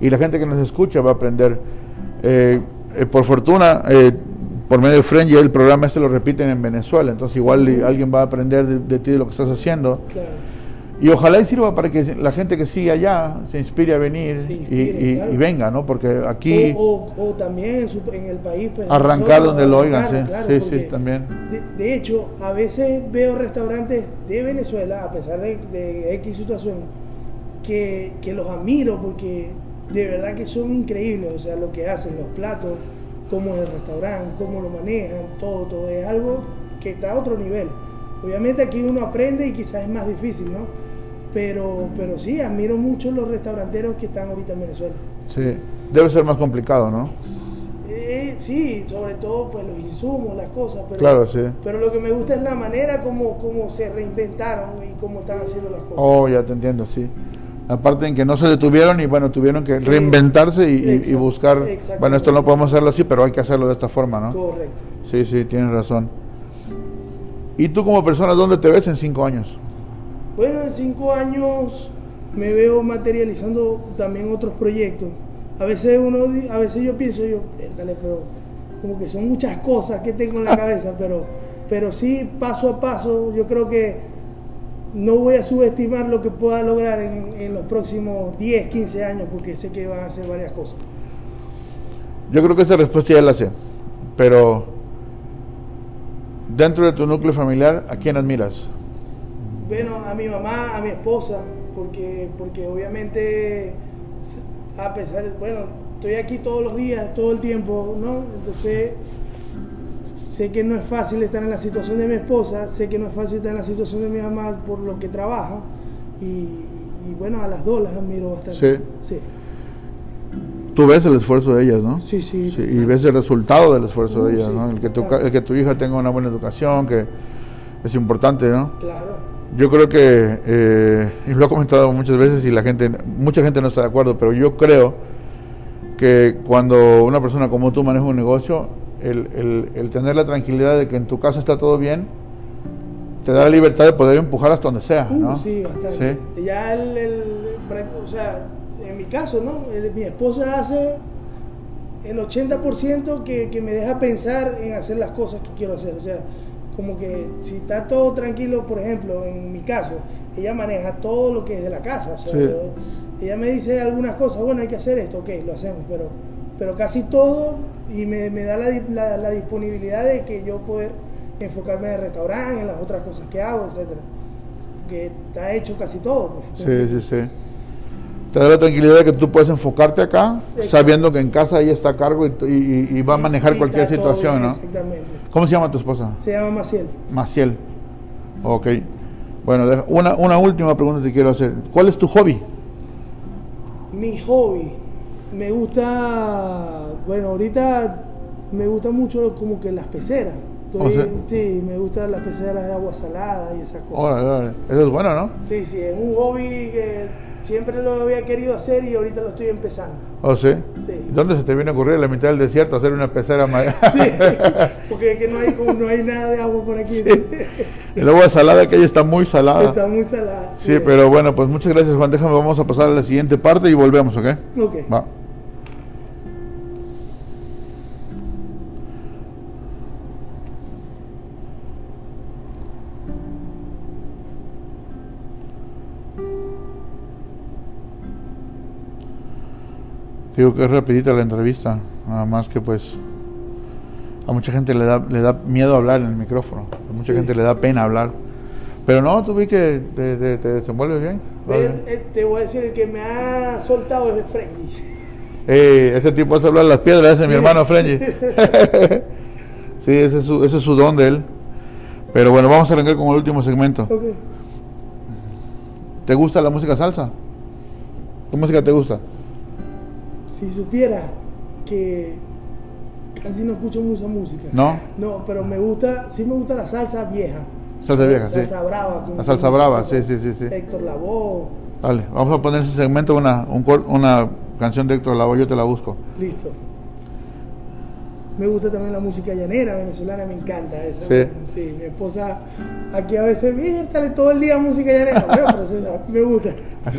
y la gente que nos escucha va a aprender. Eh, eh, por fortuna, eh, por medio de Friend, el programa este lo repiten en Venezuela, entonces igual alguien va a aprender de, ti de lo que estás haciendo. Y ojalá y sirva para que la gente que sigue allá se inspire a venir y, venga, ¿no? Porque aquí... O, también en, el país... Pues, arrancar donde lo oigan, sí, sí, también. De, hecho, a veces veo restaurantes de Venezuela, a pesar de, de X situación, que, que los admiro porque de verdad que son increíbles, o sea, lo que hacen, los platos, cómo es el restaurante, cómo lo manejan, todo, todo es algo que está a otro nivel. Obviamente aquí uno aprende y quizás es más difícil, ¿no? Pero, pero sí, admiro mucho los restauranteros que están ahorita en Venezuela. Sí, debe ser más complicado, ¿no? Eh, sí, sobre todo pues los insumos, las cosas, pero, claro, sí. pero lo que me gusta es la manera como, como se reinventaron y cómo están haciendo las cosas. Oh, ya te entiendo, sí aparte en que no se detuvieron y bueno, tuvieron que reinventarse y, buscar, bueno, esto no podemos hacerlo así, pero hay que hacerlo de esta forma, ¿no? Correcto. Sí, sí, tienes razón. ¿Y tú como persona, dónde te ves en cinco años? Bueno, en cinco años me veo materializando también otros proyectos. A veces uno, a veces yo pienso yo, dale, pero como que son muchas cosas que tengo en la cabeza, pero, pero sí, paso a paso, yo creo que no voy a subestimar lo que pueda lograr en, los próximos 10, 15 años, porque sé que van a hacer varias cosas. Yo creo que esa respuesta ya la sé, pero dentro de tu núcleo familiar, ¿a quién admiras? Bueno, a mi mamá, a mi esposa, porque, porque obviamente, a pesar, de, bueno, estoy aquí todos los días, todo el tiempo, ¿no? Entonces Sé que no es fácil estar en la situación de mi esposa, sé que no es fácil estar en la situación de mi mamá por lo que trabaja y, bueno, a las dos las admiro bastante. Sí. sí. Tú ves el esfuerzo de ellas, ¿no? Sí, sí. y ves el resultado del esfuerzo de uh, ellas, ¿no? El que, tu, el que tu hija tenga una buena educación, que es importante, ¿no? Claro. Yo creo que, eh, y lo he comentado muchas veces y la gente, mucha gente no está de acuerdo, pero yo creo que cuando una persona como tú maneja un negocio, el, tener la tranquilidad de que en tu casa está todo bien, te da la libertad de poder empujar hasta donde sea, ¿no? Uh, sí, bastante. Ya el, o sea, en mi caso, ¿no? mi esposa hace el 80% que, que me deja pensar en hacer las cosas que quiero hacer. O sea, como que si está todo tranquilo, por ejemplo, en mi caso, ella maneja todo lo que es de la casa. O sea, ella me dice algunas cosas, bueno, hay que hacer esto, ok, lo hacemos, pero pero casi todo y me, da la, la, disponibilidad de que yo poder enfocarme en el restaurante, en las otras cosas que hago, etcétera. Que está hecho casi todo. Pues. Sí, sí, sí. te da la tranquilidad de que tú puedes enfocarte acá, sabiendo que en casa ella está a cargo y, va a manejar cualquier situación, ¿no? Exactamente. ¿Cómo se llama tu esposa? Se llama Maciel. Maciel. Ok. Bueno, una, una última pregunta te quiero hacer. ¿Cuál es tu hobby? Mi hobby. Me gusta, bueno, ahorita me gusta mucho como que las peceras. sí, me gustan las peceras de agua salada y esas cosas. Eso es bueno, ¿no? Sí, sí, es un hobby que siempre lo había querido hacer y ahorita lo estoy empezando. ¿Oh, sí? Sí. ¿Dónde se te viene a ocurrir en la mitad del desierto hacer una pecera Sí, porque es que no hay, no hay nada de agua por aquí. El agua salada que ahí está muy salada. Está muy salada. Sí, pero bueno, pues muchas gracias Juan. Déjame, vamos a pasar a la siguiente parte y volvemos, ¿ok? Ok. Va. Digo que es rapidita la entrevista, nada más que pues a mucha gente le da, le da miedo hablar en el micrófono, a mucha gente le da pena hablar. Pero no, tú vi que te, desenvuelves bien. Eh, te voy a decir, el que me ha soltado es Frenji. Eh, ese tipo hace hablar las piedras, ese es mi hermano Frenji. sí, ese es, su, ese es su don de él. Pero bueno, vamos a arrancar con el último segmento. ¿Te gusta la música salsa? ¿Qué música te gusta? Si supiera que casi no escucho mucha música. ¿No? No, pero me gusta, sí me gusta la salsa vieja. Salsa vieja, sí. Salsa brava. la salsa brava, sí, sí, sí, sí. Héctor Lavoe. Vale, vamos a poner ese segmento una, una canción de Héctor Lavoe, yo te la busco. Listo. Me gusta también la música llanera venezolana, me encanta esa. Sí. mi esposa aquí a veces, viértale todo el día música llanera. pero eso, me gusta.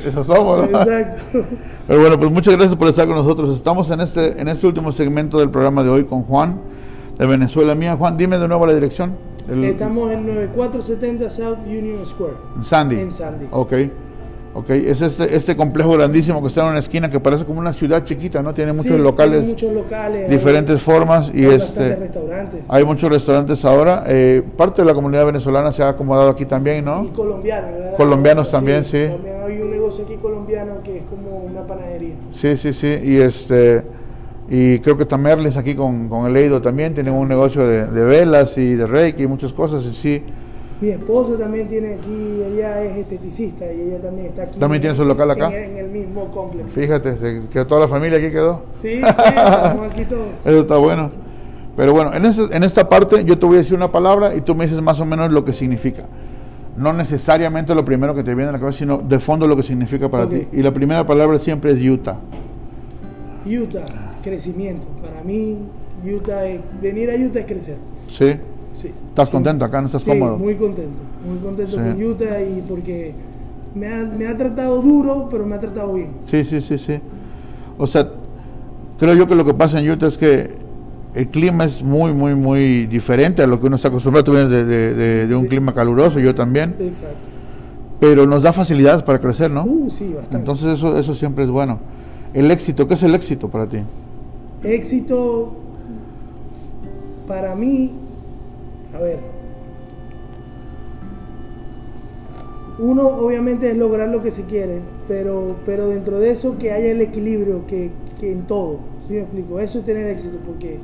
Eso somos, ¿no? Exacto. Pero bueno, pues muchas gracias por estar con nosotros. Estamos en este, en este último segmento del programa de hoy con Juan de Venezuela Mía. Juan, dime de nuevo la dirección. Estamos en 9470 South Union Square. En Sandy. En Sandy. Ok. Ok, es este, este complejo grandísimo que está en una esquina que parece como una ciudad chiquita, ¿no? Tiene muchos locales. muchos locales. Diferentes formas y hay este. restaurantes. Hay muchos restaurantes ahora. Eh, parte de la comunidad venezolana se ha acomodado aquí también, ¿no? Y colombiana, ¿verdad? Colombianos también, sí. También hay un negocio aquí colombiano que es como una panadería. Sí, sí, sí. Y este. Y creo que está Merlis aquí con, con el Eido también. Tienen un negocio de, de velas y de reiki y muchas cosas. Y sí mi esposa también tiene aquí, ella es esteticista y ella también está aquí. ¿También tiene su local acá? En, el mismo complejo. Fíjate, que toda la familia aquí quedó. Sí, sí, estamos aquí todos. Eso está bueno. Pero bueno, en, en esta parte yo te voy a decir una palabra y tú me dices más o menos lo que significa. No necesariamente lo primero que te viene a la cabeza, sino de fondo lo que significa para ti. Y la primera palabra siempre es Utah. Utah, crecimiento. Para mí, Utah, venir a Utah es crecer. Sí. ¿Estás contento acá? ¿No estás sí, Muy contento, muy contento con Utah y porque me ha, me ha tratado duro, pero me ha tratado bien. Sí, sí, sí, sí. O sea, creo yo que lo que pasa en Utah es que el clima es muy, muy, muy diferente a lo que uno está acostumbrado. Tú vienes de, de, un clima caluroso, yo también. Exacto. Pero nos da facilidades para crecer, ¿no? Uh, sí, bastante. Entonces eso, eso siempre es bueno. El éxito, ¿qué es el éxito para ti? Éxito, para mí, a ver, uno obviamente es lograr lo que se quiere, pero, pero dentro de eso que haya el equilibrio que, en todo, ¿sí me explico? Eso es tener éxito, porque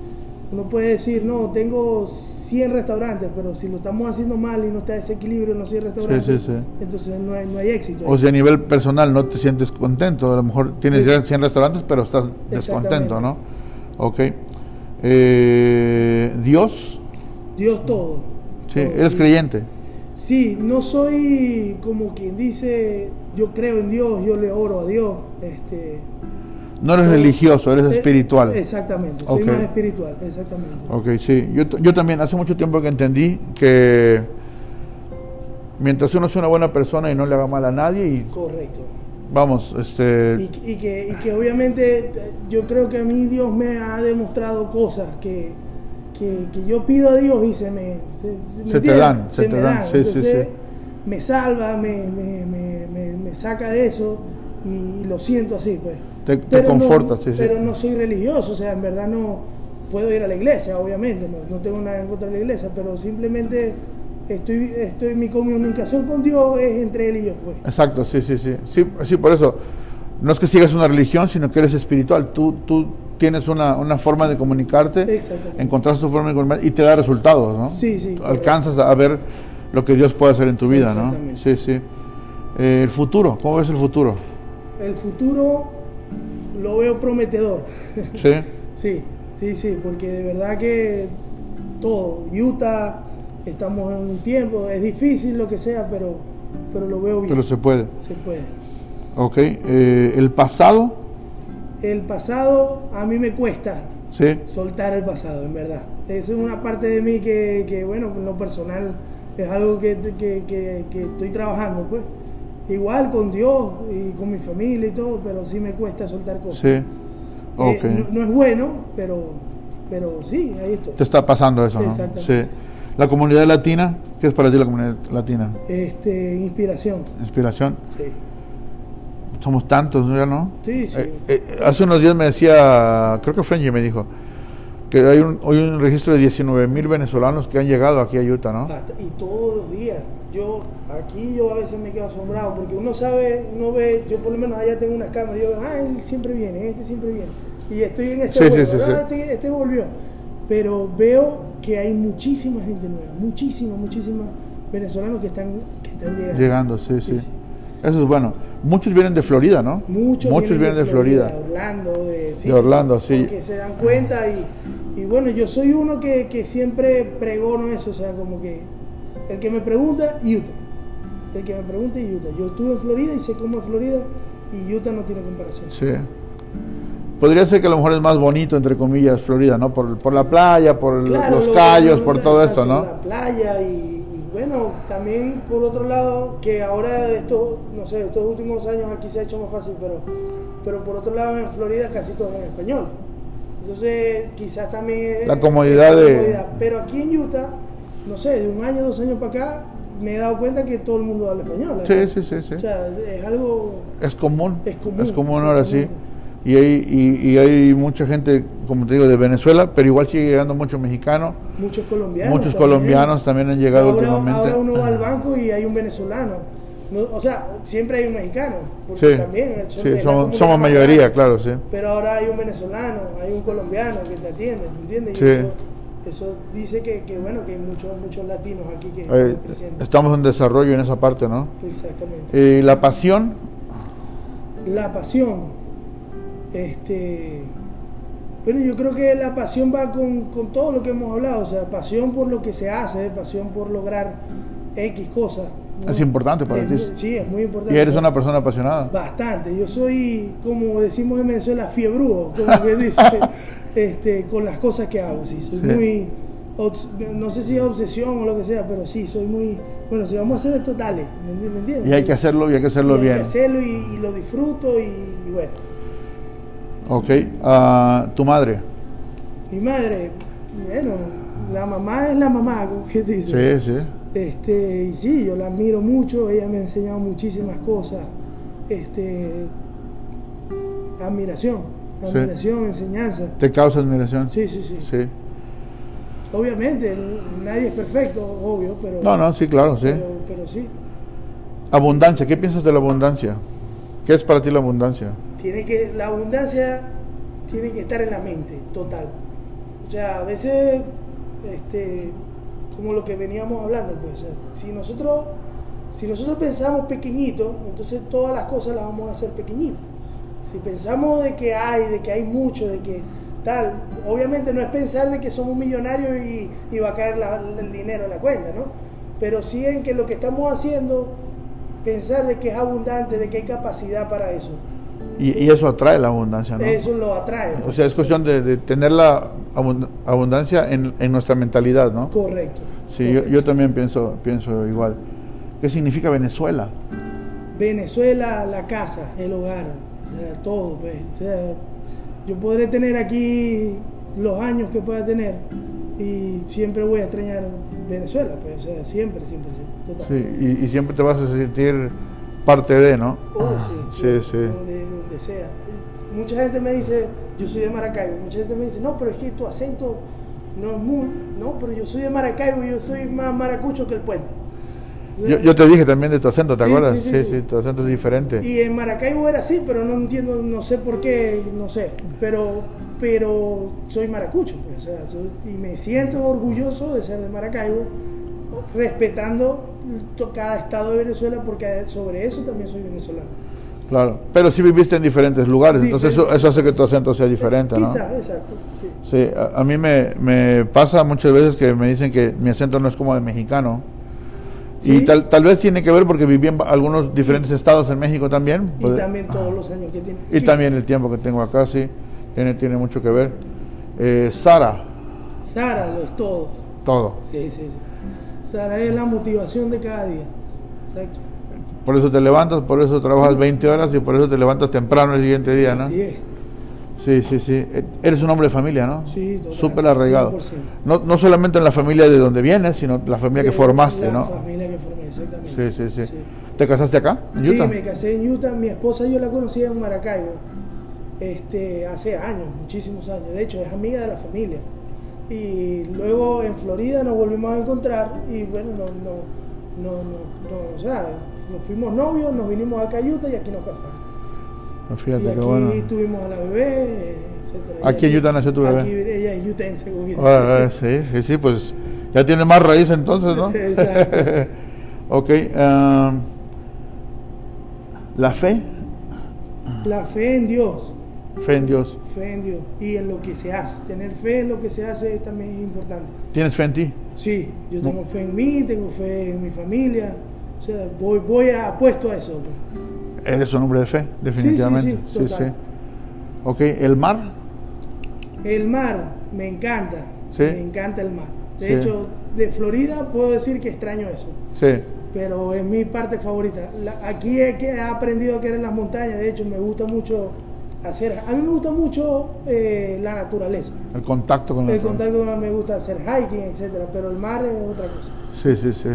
uno puede decir, no, tengo 100 restaurantes, pero si lo estamos haciendo mal y no está ese equilibrio en los 100 restaurantes, entonces no hay, no hay éxito. O si a nivel personal no te sientes contento, a lo mejor tienes 100 restaurantes, pero estás descontento, ¿no? Ok. Eh, Dios Dios todo. Sí, eres creyente. Sí, no soy como quien dice, yo creo en Dios, yo le oro a Dios. Este, no eres religioso, eres eh, espiritual. Exactamente, soy más espiritual, exactamente. Ok, sí. Yo, yo también, hace mucho tiempo que entendí que mientras uno sea una buena persona y no le haga mal a nadie. Y, Correcto. Vamos, este. Y, que, y que obviamente yo creo que a mí Dios me ha demostrado cosas que que, yo pido a Dios y se me, se, te dan, se, te dan. Sí, sí, sí. me salva, me, me, me, saca de eso y, lo siento así, pues. Te, te conforta, sí, Pero no soy religioso, o sea, en verdad no puedo ir a la iglesia, obviamente, no, no tengo nada en contra de la iglesia, pero simplemente estoy, estoy mi comunicación con Dios es entre él y yo, pues. Exacto, sí, sí, sí. Sí, sí por eso no es que sigas una religión, sino que eres espiritual. Tú, tú tienes una, una forma de comunicarte, encontrar tu forma de comunicarte y te da resultados, ¿no? Sí, sí. Alcanzas a ver lo que Dios puede hacer en tu vida, ¿no? Sí, sí. Eh, el futuro, ¿cómo ves el futuro? El futuro lo veo prometedor. ¿Sí? sí, sí, sí, porque de verdad que todo, Utah, estamos en un tiempo, es difícil lo que sea, pero, pero lo veo bien. Pero se puede. Se puede. Ok, eh, el pasado. El pasado a mí me cuesta ¿Sí? soltar el pasado, en verdad. Esa es una parte de mí que, que bueno, en lo personal es algo que, que, que, estoy trabajando, pues. Igual con Dios y con mi familia y todo, pero sí me cuesta soltar cosas. Sí. Eh, okay. no, es bueno, pero, pero sí, ahí estoy. Te está pasando eso, ¿no? Sí. La comunidad latina, ¿qué es para ti la comunidad latina? Este, inspiración. Inspiración. Sí. Somos tantos, ¿ya no? Sí, sí. Eh, eh, hace unos días me decía, creo que Frenji me dijo, que hay un, hoy un registro de 19 mil venezolanos que han llegado aquí a Utah, ¿no? y todos los días. Yo, aquí yo a veces me quedo asombrado porque uno sabe, uno ve, yo por lo menos allá tengo unas cámaras yo ah, él siempre viene, este siempre viene. Y estoy en ese sí, sí, sí, este, este, volvió. Pero veo que hay muchísima gente nueva, muchísima, muchísima venezolanos que están, que están llegando. Llegando, sí, sí. Eso es bueno. Muchos vienen de Florida, ¿no? Muchos, Muchos vienen, de, Florida. De Orlando, de, de Orlando, sí. Que se dan cuenta y y bueno, yo soy uno que, que, siempre pregono eso, o sea, como que el que me pregunta, Utah. El que me pregunta, Utah. Yo estuve en Florida y sé cómo es Florida y Utah no tiene comparación. Sí. Podría ser que a lo mejor es más bonito, entre comillas, Florida, ¿no? Por, por la playa, por los callos, por todo esto, ¿no? La playa y, bueno, también por otro lado, que ahora esto, no sé, estos últimos años aquí se ha hecho más fácil, pero, pero por otro lado en Florida casi todo es en español. Entonces, quizás también... La comodidad de... Pero aquí en Utah, no sé, de un año, dos años para acá, me he dado cuenta que todo el mundo habla español. Sí, sí, sí, sí. O sea, es algo... Es común. Es común. Es común ahora sí. Y hay, y, hay mucha gente, como te digo, de Venezuela, pero igual sigue llegando muchos mexicanos. Muchos colombianos. Muchos colombianos también han llegado últimamente. Ahora uno va al banco y hay un venezolano o sea, siempre hay un mexicano, porque sí, también sí, somos, somos mayoría, claro, sí. Pero ahora hay un venezolano, hay un colombiano que te atiende, ¿me entiendes? Sí. Y eso, eso dice que, que, bueno, que hay muchos, muchos latinos aquí que están creciendo. Estamos en desarrollo en esa parte, ¿no? Exactamente. ¿Y la pasión? La pasión, este... Bueno, yo creo que la pasión va con, con todo lo que hemos hablado, o sea, pasión por lo que se hace, pasión por lograr X cosas, es importante para ti. Sí, es muy importante. ¿Y eres una persona apasionada? Bastante. Yo soy, como decimos en Venezuela, fiebrudo, como que dice, este, con las cosas que hago. Sí, soy muy. No sé si es obsesión o lo que sea, pero sí, soy muy. Bueno, si vamos a hacer esto, dale. ¿Me entiendes? Y hay que hacerlo y hay que hacerlo bien. Hay que hacerlo y, lo disfruto y, bueno. Ok. Uh, ¿Tu madre? Mi madre, bueno, la mamá es la mamá, como que dice. Sí, sí. Este, y sí, yo la admiro mucho, ella me ha enseñado muchísimas cosas. Este, admiración, admiración, enseñanza. ¿Te causa admiración? Sí, sí, sí. Sí. Obviamente, nadie es perfecto, obvio, pero... No, no, sí, claro, sí. Pero, sí. Abundancia, ¿qué piensas de la abundancia? ¿Qué es para ti la abundancia? Tiene que, la abundancia tiene que estar en la mente, total. O sea, a veces, este, como lo que veníamos hablando, pues, si nosotros, si nosotros pensamos pequeñito, entonces todas las cosas las vamos a hacer pequeñitas. Si pensamos de que hay, de que hay mucho, de que tal, obviamente no es pensar de que somos millonarios y, y va a caer el dinero en la cuenta, ¿no? Pero sí en que lo que estamos haciendo, pensar de que es abundante, de que hay capacidad para eso. Y, eso atrae la abundancia, ¿no? Eso lo atrae. O sea, es cuestión de, tener la abundancia en, nuestra mentalidad, ¿no? Correcto. Sí, Yo, también pienso, pienso igual. ¿Qué significa Venezuela? Venezuela, la casa, el hogar, todo. Pues. yo podré tener aquí los años que pueda tener y siempre voy a extrañar Venezuela, pues, siempre, siempre, siempre. Sí, y siempre te vas a sentir parte de, ¿no? Oh, sí, sí, sí. Donde, sea. Mucha gente me dice, yo soy de Maracaibo, mucha gente me dice, no, pero es que tu acento no es muy, no, pero yo soy de Maracaibo, yo soy más maracucho que el puente. Yo, te dije también de tu acento, ¿te acuerdas? Sí sí, tu acento es diferente. Y en Maracaibo era así, pero no entiendo, no sé por qué, no sé. Pero, pero soy maracucho, pues, o sea, y me siento orgulloso de ser de Maracaibo, respetando cada estado de Venezuela, porque sobre eso también soy venezolano. Claro, pero si viviste en diferentes lugares, entonces eso, eso, hace que tu acento sea diferente, ¿no? Exacto, sí. Sí, a, mí me, me, pasa muchas veces que me dicen que mi acento no es como de mexicano. Y tal, tal vez tiene que ver porque viví en algunos diferentes estados en México también. Y también todos los años que tiene. Y también el tiempo que tengo acá, sí, tiene, tiene mucho que ver. Eh, Sara. Sara lo es todo. Todo. Sí, sí, sí. Sara es la motivación de cada día. Exacto. Por eso te levantas, por eso trabajas 20 horas y por eso te levantas temprano el siguiente día, ¿no? Sí, Sí, sí, sí. Eres un hombre de familia, ¿no? Sí, Súper arraigado. No, no solamente en la familia de donde vienes, sino la familia que formaste, ¿no? La familia que formé, exactamente. Sí, sí, sí, ¿Te casaste acá, en Utah? Sí, me casé en Utah. Mi esposa yo la conocí en Maracaibo este, hace años, muchísimos años. De hecho, es amiga de la familia. Y luego en Florida nos volvimos a encontrar y bueno, no, no, no, no, o sea, nos fuimos novios, nos vinimos a Cayuta y aquí nos casamos. Ah, fíjate y aquí tuvimos a la bebé, etcétera. ¿Aquí en Utah nació tu bebé? Aquí ella es yutense. Ahora, sí, sí, sí, pues ya tiene más raíz entonces, ¿no? Exacto. ok. Um, ¿La fe? La fe en Dios. Fe en Dios. Fe en Dios y en lo que se hace. Tener fe en lo que se hace también es importante. ¿Tienes fe en ti? Sí, yo tengo fe en mí, tengo fe en mi familia. O sea, voy, voy a, apuesto a eso. Pues. Eres un hombre de fe, definitivamente. Sí, sí, sí. Ok, ¿el mar? El mar, me encanta. Me encanta el mar. De hecho, de Florida puedo decir que extraño eso. Sí. Pero es mi parte favorita. aquí he, he aprendido a querer las montañas. De hecho, me gusta mucho hacer. A mí me gusta mucho eh, la naturaleza. El contacto con la El contacto me gusta hacer hiking, etcétera, pero el mar es otra cosa. Sí, sí, sí.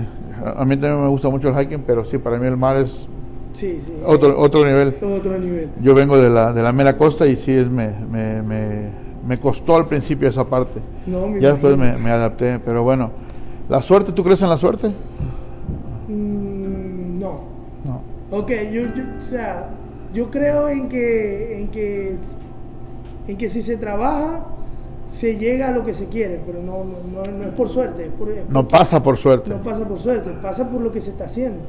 A mí también me gusta mucho el hiking, pero sí, para mí el mar es sí, sí, otro, otro nivel. Otro nivel. Yo vengo de la, de la mera costa y sí, es, me, me, me, me costó al principio esa parte. No, ya después me, me, adapté, pero bueno. ¿La suerte, tú crees en la suerte? Mm, no. No. Ok, yo, yo, o sea, yo creo en que, en que, en que si se trabaja, se llega a lo que se quiere, pero no, no, no es por suerte. no pasa por suerte. No pasa por suerte, pasa por lo que se está haciendo.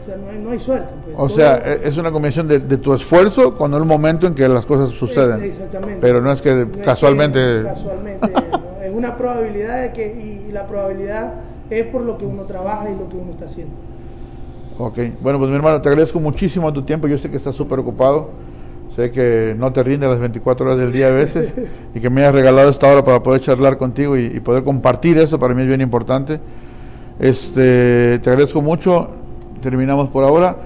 O sea, no hay, no hay suerte. Pues. O sea, e, es una combinación de, tu esfuerzo con el momento en que las cosas suceden. exactamente. Pero no es que casualmente... casualmente, es una probabilidad de que, y la probabilidad es por lo que uno trabaja y lo que uno está haciendo. Ok, bueno, pues mi hermano, te agradezco muchísimo tu tiempo. Yo sé que estás súper ocupado. Sé que no te rinde las 24 horas del día a veces y que me hayas regalado esta hora para poder charlar contigo y, poder compartir eso para mí es bien importante. Este, te agradezco mucho. Terminamos por ahora.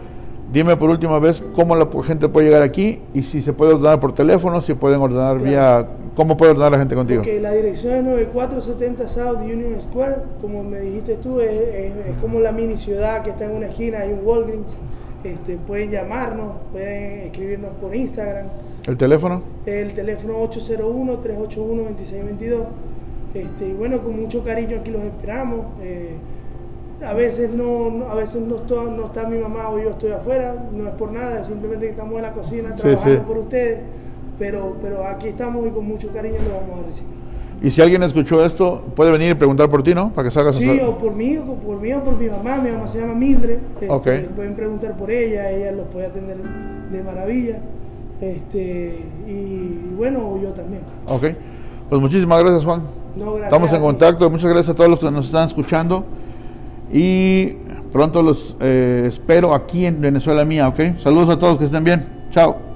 Dime por última vez cómo la gente puede llegar aquí y si se puede ordenar por teléfono, si pueden ordenar vía... ¿Cómo puede ordenar la gente contigo? Okay, la dirección es 9470 South Union Square. Como me dijiste tú, es, como la mini ciudad que está en una esquina, hay un Walgreens. Este, pueden llamarnos, pueden escribirnos por Instagram. ¿El teléfono? El teléfono 801-381-2622. Este, y bueno, con mucho cariño aquí los esperamos. Eh, a veces no, a veces no, no está mi mamá o yo estoy afuera, no es por nada, simplemente que estamos en la cocina trabajando por ustedes, pero, pero aquí estamos y con mucho cariño lo vamos a recibir. Y si alguien escuchó esto, puede venir y preguntar por ti, ¿no? Para que salgas Sí, o por mí, o por mí, o por mi mamá. Mi mamá se llama Mildred. Este, pueden preguntar por ella, ella los puede atender de maravilla. Este, y bueno, yo también. Ok. Pues muchísimas gracias, Juan. No, gracias Estamos en contacto. Muchas gracias a todos los que nos están escuchando. Y pronto los eh, espero aquí en Venezuela Mía, ¿ok? Saludos a todos, que estén bien. Chao.